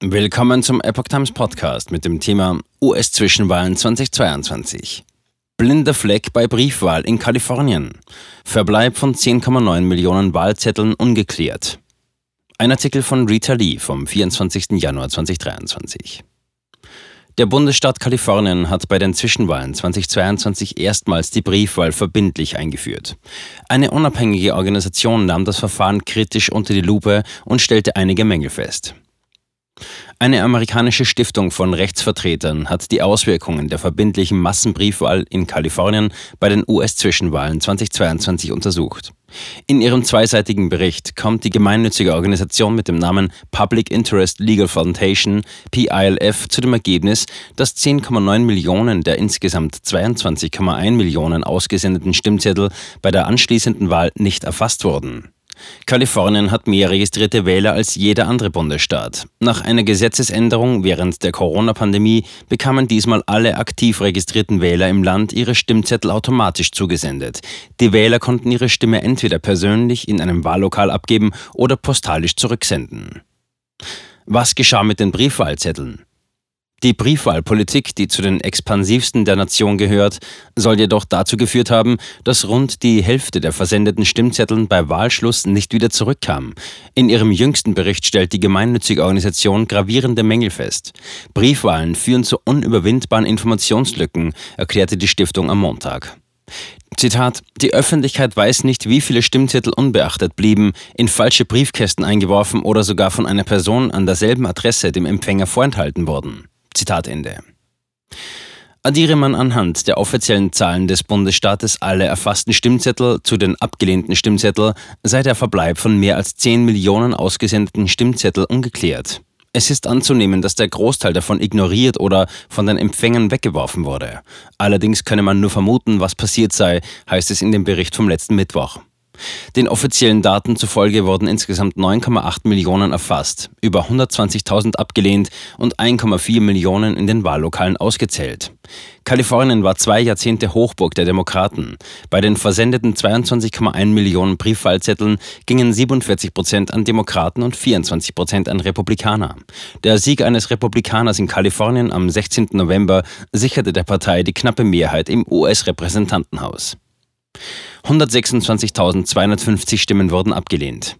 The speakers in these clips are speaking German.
Willkommen zum Epoch Times Podcast mit dem Thema US-Zwischenwahlen 2022. Blinder Fleck bei Briefwahl in Kalifornien. Verbleib von 10,9 Millionen Wahlzetteln ungeklärt. Ein Artikel von Rita Lee vom 24. Januar 2023. Der Bundesstaat Kalifornien hat bei den Zwischenwahlen 2022 erstmals die Briefwahl verbindlich eingeführt. Eine unabhängige Organisation nahm das Verfahren kritisch unter die Lupe und stellte einige Mängel fest. Eine amerikanische Stiftung von Rechtsvertretern hat die Auswirkungen der verbindlichen Massenbriefwahl in Kalifornien bei den US-Zwischenwahlen 2022 untersucht. In ihrem zweiseitigen Bericht kommt die gemeinnützige Organisation mit dem Namen Public Interest Legal Foundation PILF zu dem Ergebnis, dass 10,9 Millionen der insgesamt 22,1 Millionen ausgesendeten Stimmzettel bei der anschließenden Wahl nicht erfasst wurden. Kalifornien hat mehr registrierte Wähler als jeder andere Bundesstaat. Nach einer Gesetzesänderung während der Corona-Pandemie bekamen diesmal alle aktiv registrierten Wähler im Land ihre Stimmzettel automatisch zugesendet. Die Wähler konnten ihre Stimme entweder persönlich in einem Wahllokal abgeben oder postalisch zurücksenden. Was geschah mit den Briefwahlzetteln? Die Briefwahlpolitik, die zu den expansivsten der Nation gehört, soll jedoch dazu geführt haben, dass rund die Hälfte der versendeten Stimmzetteln bei Wahlschluss nicht wieder zurückkam. In ihrem jüngsten Bericht stellt die gemeinnützige Organisation gravierende Mängel fest. Briefwahlen führen zu unüberwindbaren Informationslücken, erklärte die Stiftung am Montag. Zitat, die Öffentlichkeit weiß nicht, wie viele Stimmzettel unbeachtet blieben, in falsche Briefkästen eingeworfen oder sogar von einer Person an derselben Adresse dem Empfänger vorenthalten wurden. Zitat Ende. Addiere man anhand der offiziellen Zahlen des Bundesstaates alle erfassten Stimmzettel zu den abgelehnten Stimmzettel, sei der Verbleib von mehr als 10 Millionen ausgesendeten Stimmzettel ungeklärt. Es ist anzunehmen, dass der Großteil davon ignoriert oder von den Empfängern weggeworfen wurde. Allerdings könne man nur vermuten, was passiert sei, heißt es in dem Bericht vom letzten Mittwoch. Den offiziellen Daten zufolge wurden insgesamt 9,8 Millionen erfasst, über 120.000 abgelehnt und 1,4 Millionen in den Wahllokalen ausgezählt. Kalifornien war zwei Jahrzehnte Hochburg der Demokraten. Bei den versendeten 22,1 Millionen Briefwahlzetteln gingen 47 Prozent an Demokraten und 24 Prozent an Republikaner. Der Sieg eines Republikaners in Kalifornien am 16. November sicherte der Partei die knappe Mehrheit im US-Repräsentantenhaus. 126.250 Stimmen wurden abgelehnt.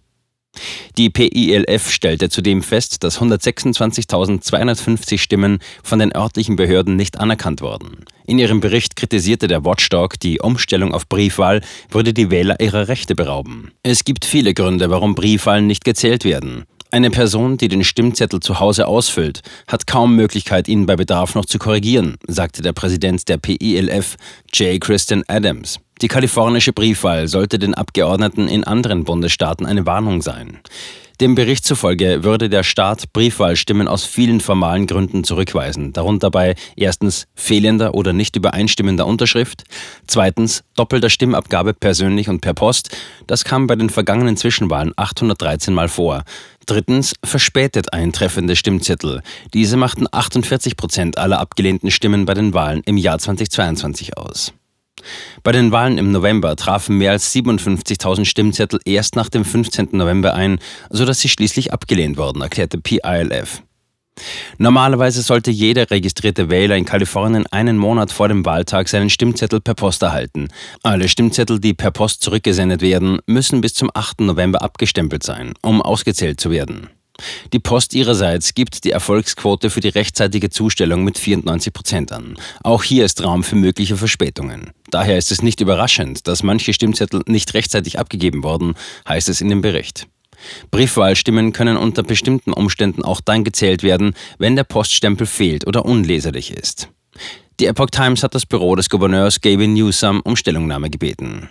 Die PILF stellte zudem fest, dass 126.250 Stimmen von den örtlichen Behörden nicht anerkannt wurden. In ihrem Bericht kritisierte der Watchdog, die Umstellung auf Briefwahl würde die Wähler ihrer Rechte berauben. Es gibt viele Gründe, warum Briefwahlen nicht gezählt werden. Eine Person, die den Stimmzettel zu Hause ausfüllt, hat kaum Möglichkeit, ihn bei Bedarf noch zu korrigieren, sagte der Präsident der PILF, J. Kristen Adams. Die kalifornische Briefwahl sollte den Abgeordneten in anderen Bundesstaaten eine Warnung sein. Dem Bericht zufolge würde der Staat Briefwahlstimmen aus vielen formalen Gründen zurückweisen, darunter bei erstens fehlender oder nicht übereinstimmender Unterschrift, zweitens doppelter Stimmabgabe persönlich und per Post, das kam bei den vergangenen Zwischenwahlen 813 Mal vor, drittens verspätet eintreffende Stimmzettel, diese machten 48 Prozent aller abgelehnten Stimmen bei den Wahlen im Jahr 2022 aus. Bei den Wahlen im November trafen mehr als 57.000 Stimmzettel erst nach dem 15. November ein, sodass sie schließlich abgelehnt wurden, erklärte PILF. Normalerweise sollte jeder registrierte Wähler in Kalifornien einen Monat vor dem Wahltag seinen Stimmzettel per Post erhalten. Alle Stimmzettel, die per Post zurückgesendet werden, müssen bis zum 8. November abgestempelt sein, um ausgezählt zu werden. Die Post ihrerseits gibt die Erfolgsquote für die rechtzeitige Zustellung mit 94 Prozent an. Auch hier ist Raum für mögliche Verspätungen. Daher ist es nicht überraschend, dass manche Stimmzettel nicht rechtzeitig abgegeben wurden, heißt es in dem Bericht. Briefwahlstimmen können unter bestimmten Umständen auch dann gezählt werden, wenn der Poststempel fehlt oder unleserlich ist. Die Epoch Times hat das Büro des Gouverneurs Gavin Newsom um Stellungnahme gebeten.